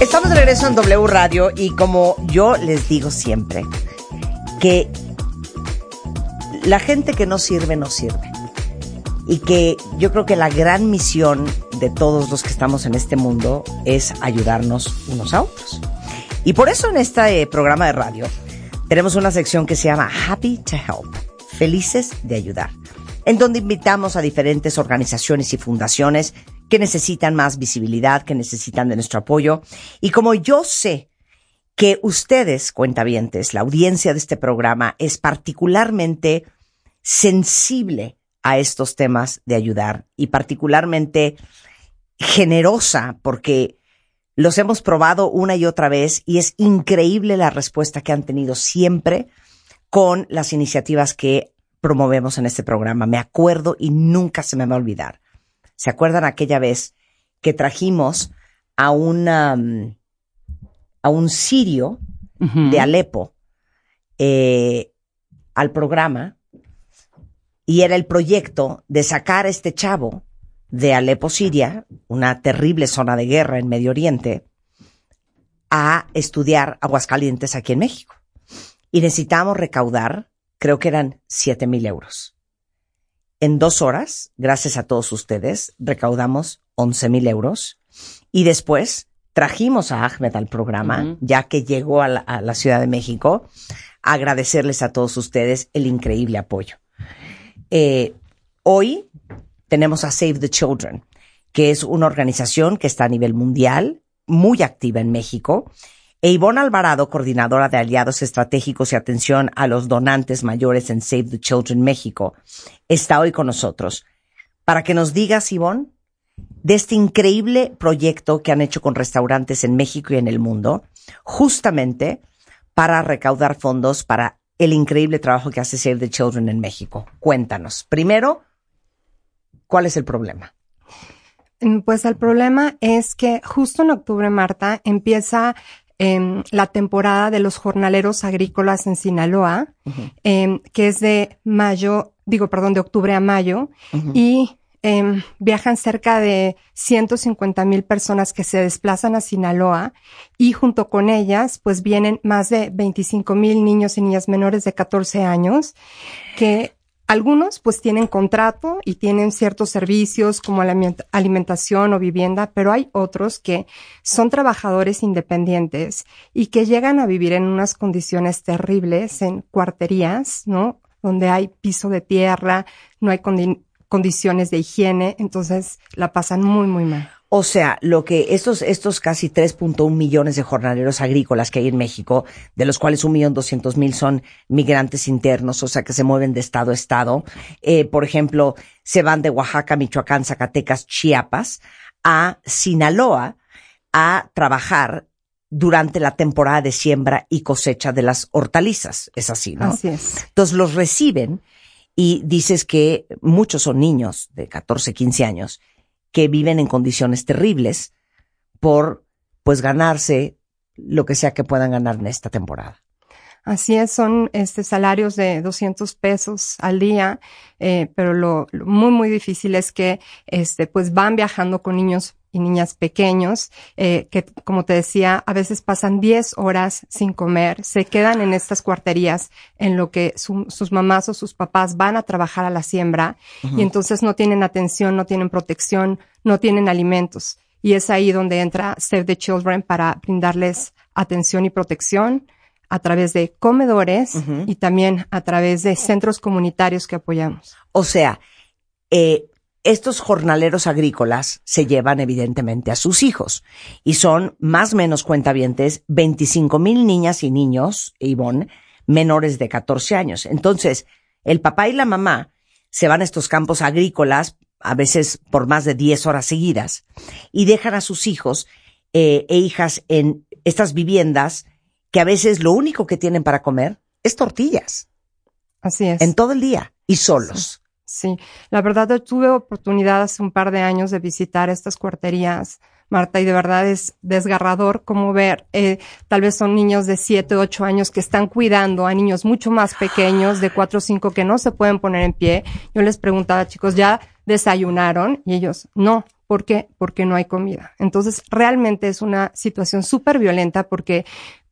Estamos de regreso en W Radio y como yo les digo siempre, que la gente que no sirve, no sirve. Y que yo creo que la gran misión de todos los que estamos en este mundo es ayudarnos unos a otros. Y por eso en este eh, programa de radio tenemos una sección que se llama Happy to Help, felices de ayudar, en donde invitamos a diferentes organizaciones y fundaciones que necesitan más visibilidad, que necesitan de nuestro apoyo. Y como yo sé que ustedes, cuentavientes, la audiencia de este programa es particularmente sensible a estos temas de ayudar y particularmente generosa porque los hemos probado una y otra vez y es increíble la respuesta que han tenido siempre con las iniciativas que promovemos en este programa. Me acuerdo y nunca se me va a olvidar. ¿Se acuerdan aquella vez que trajimos a una a un sirio de Alepo eh, al programa y era el proyecto de sacar a este chavo de Alepo, Siria, una terrible zona de guerra en Medio Oriente, a estudiar Aguascalientes aquí en México. Y necesitamos recaudar, creo que eran siete mil euros. En dos horas, gracias a todos ustedes, recaudamos once mil euros y después trajimos a Ahmed al programa, ya que llegó a la, Ciudad de México, agradecerles a todos ustedes el increíble apoyo. Eh, hoy tenemos a Save the Children, que es una organización que está a nivel mundial, muy activa en México. E Ivonne Alvarado, coordinadora de aliados estratégicos y atención a los donantes mayores en Save the Children México, está hoy con nosotros. Para que nos digas, Ivonne, de este increíble proyecto que han hecho con restaurantes en México y en el mundo, justamente para recaudar fondos para el increíble trabajo que hace Save the Children en México. Cuéntanos. Primero, ¿Cuál es el problema? Mm, pues el problema es que justo en octubre, Marta, empieza la temporada de los jornaleros agrícolas en Sinaloa, em, que es de mayo, digo, perdón, de octubre a mayo, y em, viajan cerca de 150 mil personas que se desplazan a Sinaloa y junto con ellas pues vienen más de 25 mil niños y niñas menores de 14 años que algunos pues tienen contrato y tienen ciertos servicios como la alimentación o vivienda, pero hay otros que son trabajadores independientes y que llegan a vivir en unas condiciones terribles en cuarterías, ¿no? Donde hay piso de tierra, no hay condiciones de higiene, entonces la pasan muy, muy mal. O sea, lo que estos, estos casi 3.1 millones de jornaleros agrícolas que hay en México, de los cuales un millón doscientos mil son migrantes internos, o sea, que se mueven de estado a estado. Eh, por ejemplo, se van de Oaxaca, Michoacán, Zacatecas, Chiapas a Sinaloa a trabajar durante la temporada de siembra y cosecha de las hortalizas. Es así, ¿no? Así es. Entonces los reciben y dices que muchos son niños de 14, 15 años que viven en condiciones terribles por pues ganarse lo que sea que puedan ganar en esta temporada. Así es, son este salarios de 200 pesos al día, eh, pero lo, muy muy difícil es que este pues van viajando con niños y niñas pequeños, eh, que como te decía, a veces pasan 10 horas sin comer, se quedan en estas cuarterías en lo que sus mamás o sus papás van a trabajar a la siembra y entonces no tienen atención, no tienen protección, no tienen alimentos. Y es ahí donde entra Save the Children para brindarles atención y protección a través de comedores y también a través de centros comunitarios que apoyamos. O sea, eh, estos jornaleros agrícolas se llevan evidentemente a sus hijos y son más o menos cuentavientes 25 mil niñas y niños, Ivonne, menores de 14 años. Entonces, el papá y la mamá se van a estos campos agrícolas, a veces por más de 10 horas seguidas, y dejan a sus hijos eh, e hijas en estas viviendas que a veces lo único que tienen para comer es tortillas. Así es. En todo el día y solos. Sí, la verdad tuve oportunidad hace un par de años de visitar estas cuarterías, Marta, y de verdad es desgarrador como ver, eh, tal vez son niños de 7, 8 años que están cuidando a niños mucho más pequeños, de 4 o 5, que no se pueden poner en pie. Yo les preguntaba, chicos, ¿ya desayunaron? Y ellos, no, ¿Por qué? Porque no hay comida. Entonces, realmente es una situación súper violenta porque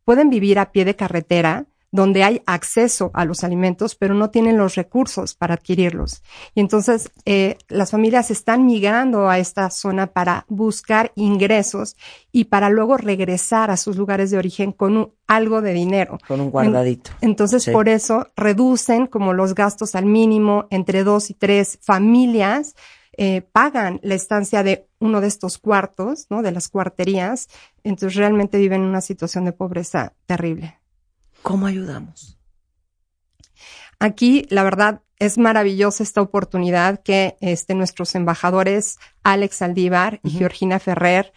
pueden vivir a pie de carretera, donde hay acceso a los alimentos, pero no tienen los recursos para adquirirlos. Y entonces eh, las familias están migrando a esta zona para buscar ingresos y para luego regresar a sus lugares de origen con algo de dinero. Con un guardadito. entonces por eso reducen como los gastos al mínimo entre dos y tres familias. Eh, pagan la estancia de uno de estos cuartos, ¿no? De las cuarterías. Entonces realmente viven en una situación de pobreza terrible. ¿Cómo ayudamos? Aquí, la verdad, es maravillosa esta oportunidad que este, nuestros embajadores Alex Aldívar y Georgina Ferrer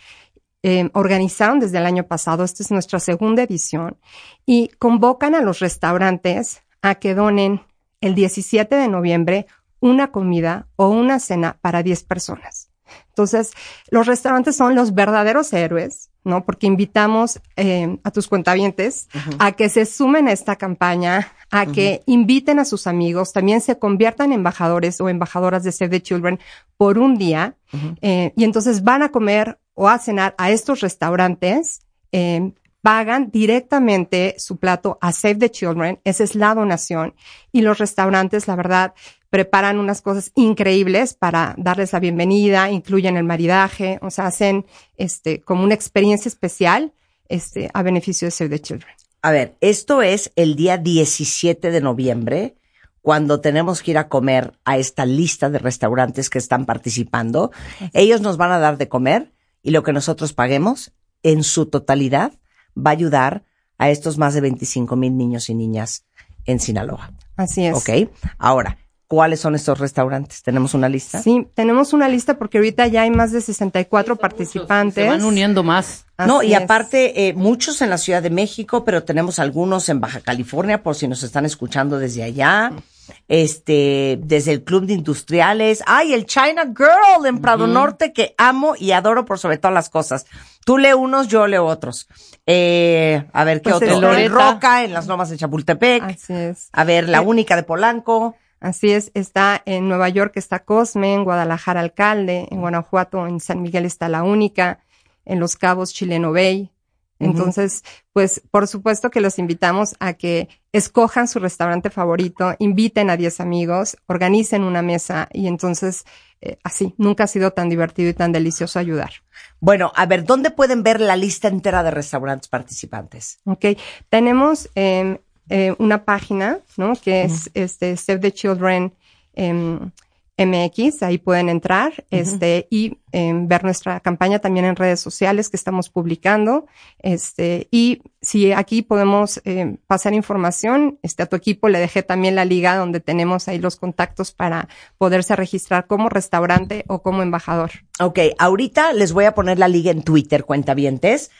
eh, organizaron desde el año pasado. Esta es nuestra segunda edición y convocan a los restaurantes a que donen el 17 de noviembre una comida o una cena para 10 personas. Entonces, los restaurantes son los verdaderos héroes ¿no? Porque invitamos eh, a tus cuentavientes a que se sumen a esta campaña, a que inviten a sus amigos, también se conviertan en embajadores o embajadoras de Save the Children por un día, eh, y entonces van a comer o a cenar a estos restaurantes, eh, pagan directamente su plato a Save the Children, esa es la donación, y los restaurantes, la verdad, preparan unas cosas increíbles para darles la bienvenida, incluyen el maridaje, o sea, hacen este como una experiencia especial este a beneficio de Save the Children. A ver, esto es el día 17 de noviembre, cuando tenemos que ir a comer a esta lista de restaurantes que están participando. Ellos nos van a dar de comer y lo que nosotros paguemos en su totalidad va a ayudar a estos más de 25 mil niños y niñas en Sinaloa. Así es. Ok. Ahora, ¿Cuáles son estos restaurantes? ¿Tenemos una lista? Sí, tenemos una lista porque ahorita ya hay más de 64 participantes. Se van uniendo más. no, y aparte, eh, muchos en la Ciudad de México, pero tenemos algunos en Baja California, por si nos están escuchando desde allá. Este, desde el Club de Industriales. Ay, el China Girl en Prado Norte, que amo y adoro por sobre todas las cosas. Tú lee unos, yo leo otros. Eh, a ver, ¿qué pues otro? El Roca, en las Lomas de Chapultepec. Así es. A ver, la única de Polanco. Así es, está en Nueva York está Cosme, en Guadalajara Alcalde, en Guanajuato, en San Miguel está La Única, en Los Cabos Chileno Bay. Entonces, pues por supuesto que los invitamos a que escojan su restaurante favorito, inviten a 10 amigos, organicen una mesa y entonces eh, así, nunca ha sido tan divertido y tan delicioso ayudar. Bueno, a ver, ¿dónde pueden ver la lista entera de restaurantes participantes? Ok, tenemos eh, eh, una página, ¿no? Que es este Save the Children MX, em, ahí pueden entrar, este, y em, ver nuestra campaña también en redes sociales que estamos publicando, este, y si aquí podemos em, pasar información, este, a tu equipo le dejé también la liga donde tenemos ahí los contactos para poderse registrar como restaurante o como embajador. Ok, ahorita les voy a poner la liga en Twitter, cuentavientes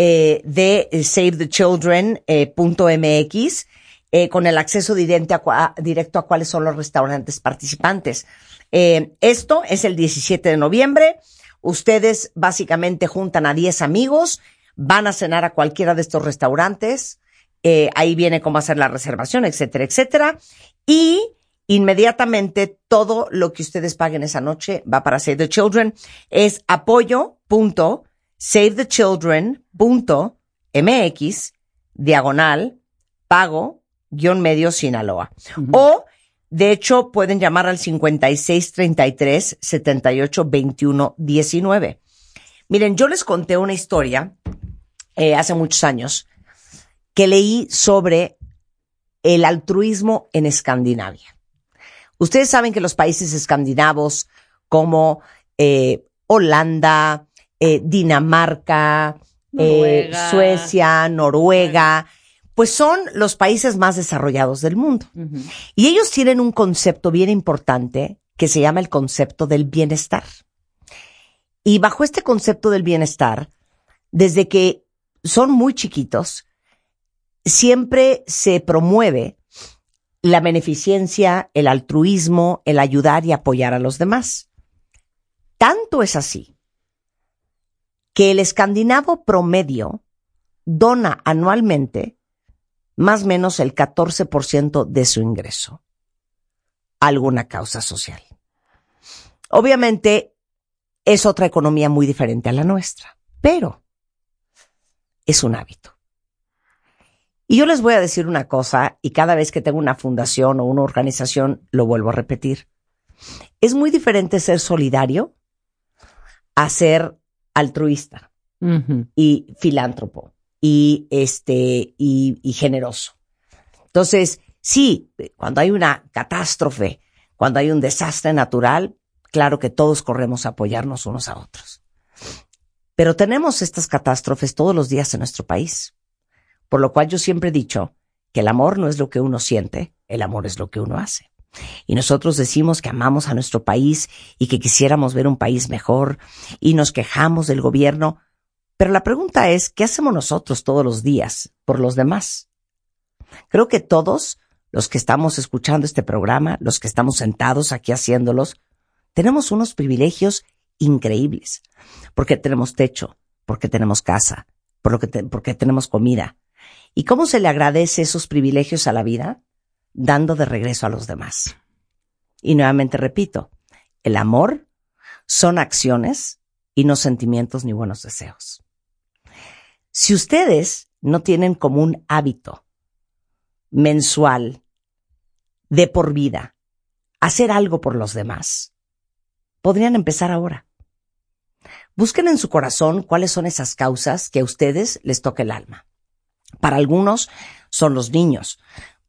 eh, de SaveTheChildren.mx eh, eh, con el acceso directo a, directo a cuáles son los restaurantes participantes. Eh, esto es el 17 de noviembre. Ustedes básicamente juntan a 10 amigos, van a cenar a cualquiera de estos restaurantes. Eh, ahí viene cómo hacer la reservación, etcétera, etcétera. Y inmediatamente todo lo que ustedes paguen esa noche va para Save the Children. Es apoyo.com savethechildren.mx, diagonal, pago, guion medio Sinaloa. O, de hecho, pueden llamar al 5633 78 21 19. Miren, yo les conté una historia eh, hace muchos años que leí sobre el altruismo en Escandinavia. Ustedes saben que los países escandinavos como eh, Holanda, eh, Dinamarca, eh, Suecia, Noruega, pues son los países más desarrollados del mundo. Y ellos tienen un concepto bien importante que se llama el concepto del bienestar. Y bajo este concepto del bienestar, desde que son muy chiquitos, siempre se promueve la beneficencia, el altruismo, el ayudar y apoyar a los demás. Tanto es así que el escandinavo promedio dona anualmente más o menos el 14% de su ingreso a alguna causa social. Obviamente, es otra economía muy diferente a la nuestra, pero es un hábito. Y yo les voy a decir una cosa, y cada vez que tengo una fundación o una organización, lo vuelvo a repetir. Es muy diferente ser solidario a ser altruista y filántropo y este y, y generoso. Entonces, sí, cuando hay una catástrofe, cuando hay un desastre natural, claro que todos corremos a apoyarnos unos a otros. Pero tenemos estas catástrofes todos los días en nuestro país. Por lo cual yo siempre he dicho que el amor no es lo que uno siente, el amor es lo que uno hace. Y nosotros decimos que amamos a nuestro país y que quisiéramos ver un país mejor y nos quejamos del gobierno. Pero la pregunta es, ¿qué hacemos nosotros todos los días por los demás? Creo que todos los que estamos escuchando este programa, los que estamos sentados aquí haciéndolos, tenemos unos privilegios increíbles, porque tenemos techo, porque tenemos casa, por lo que porque tenemos comida, ¿Y cómo se le agradece esos privilegios a la vida? Dando de regreso a los demás. Y nuevamente repito, el amor son acciones y no sentimientos ni buenos deseos. Si ustedes no tienen como un hábito mensual, de por vida, hacer algo por los demás, podrían empezar ahora. Busquen en su corazón cuáles son esas causas que a ustedes les toca el alma. Para algunos son los niños,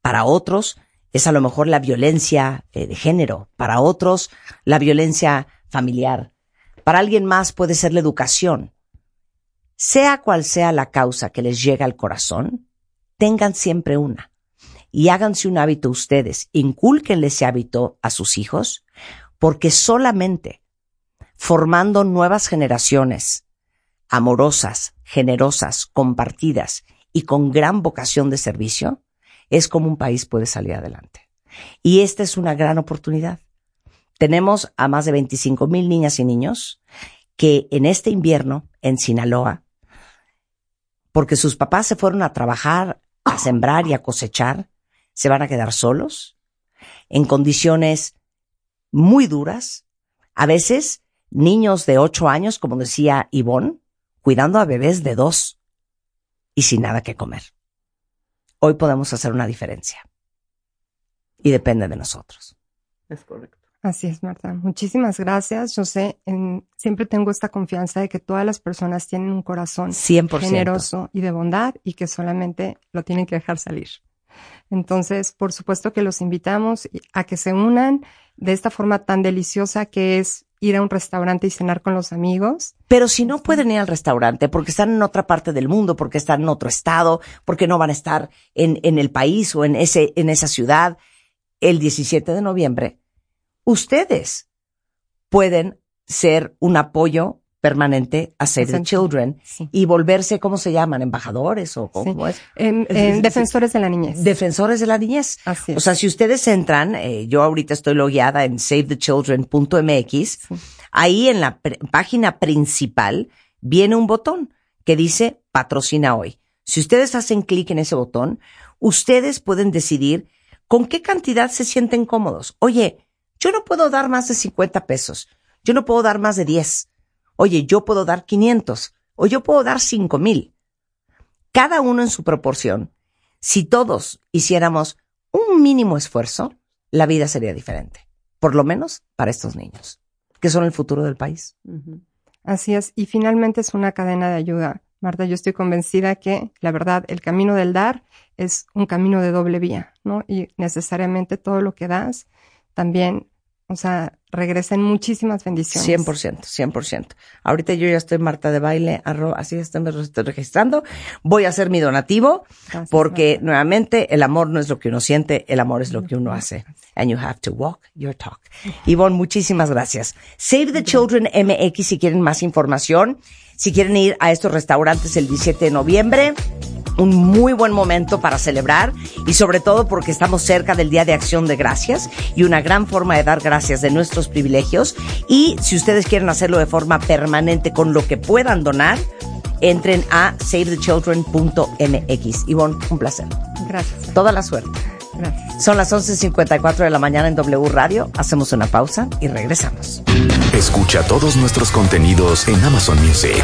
para otros es a lo mejor la violencia eh, de género, para otros la violencia familiar, para alguien más puede ser la educación. Sea cual sea la causa que les llega al corazón, tengan siempre una. Y háganse un hábito ustedes, inculquenle ese hábito a sus hijos, porque solamente formando nuevas generaciones amorosas, generosas, compartidas y con gran vocación de servicio, es como un país puede salir adelante. Y esta es una gran oportunidad. Tenemos a más de 25 mil niñas y niños que en este invierno, en Sinaloa, porque sus papás se fueron a trabajar, a sembrar y a cosechar, se van a quedar solos, en condiciones muy duras, a veces niños de ocho años, como decía Ivonne, cuidando a bebés de dos y sin nada que comer. Hoy podemos hacer una diferencia. Y depende de nosotros. Es correcto. Así es, Marta. Muchísimas gracias. Yo sé, siempre tengo esta confianza de que todas las personas tienen un corazón generoso y de bondad y que solamente lo tienen que dejar salir. Entonces, por supuesto que los invitamos a que se unan de esta forma tan deliciosa que es ir a un restaurante y cenar con los amigos. Pero si no pueden ir al restaurante porque están en otra parte del mundo, porque están en otro estado, porque no van a estar en, en el país o en, ese, en esa ciudad el 17 de noviembre, ustedes pueden ser un apoyo permanente a Save the Children y volverse, ¿cómo se llaman? ¿Embajadores o cómo es? defensores de la niñez. Defensores de la niñez. Así O sea, si ustedes entran, eh, yo ahorita estoy logueada en savethechildren.mx, ahí en la página principal viene un botón que dice patrocina hoy. Si ustedes hacen clic en ese botón, ustedes pueden decidir con qué cantidad se sienten cómodos. Oye, yo no puedo dar más de 50 pesos. Yo no puedo dar más de 10 Oye, yo puedo dar 500 o yo puedo dar 5000. Cada uno en su proporción. Si todos hiciéramos un mínimo esfuerzo, la vida sería diferente. Por lo menos para estos niños, que son el futuro del país. Así es. Y finalmente es una cadena de ayuda. Marta, yo estoy convencida que la verdad, el camino del dar es un camino de doble vía, ¿no? Y necesariamente todo lo que das también o sea, regresen muchísimas bendiciones. 100%, 100%. Ahorita yo ya estoy Marta de Baile, arro, así estoy, me estoy registrando. Voy a hacer mi donativo porque nuevamente el amor no es lo que uno siente, el amor es lo que uno hace. And you have to walk your talk. Ivonne, muchísimas gracias. Save the Children MX si quieren más información, si quieren ir a estos restaurantes el 17 de noviembre un muy buen momento para celebrar y sobre todo porque estamos cerca del Día de Acción de Gracias y una gran forma de dar gracias de nuestros privilegios. Y si ustedes quieren hacerlo de forma permanente con lo que puedan donar, entren a savethechildren.mx. Ivonne, un placer. Gracias. Toda la suerte. Gracias. Son las 11.54 de la mañana en W Radio. Hacemos una pausa y regresamos. Escucha todos nuestros contenidos en Amazon Music.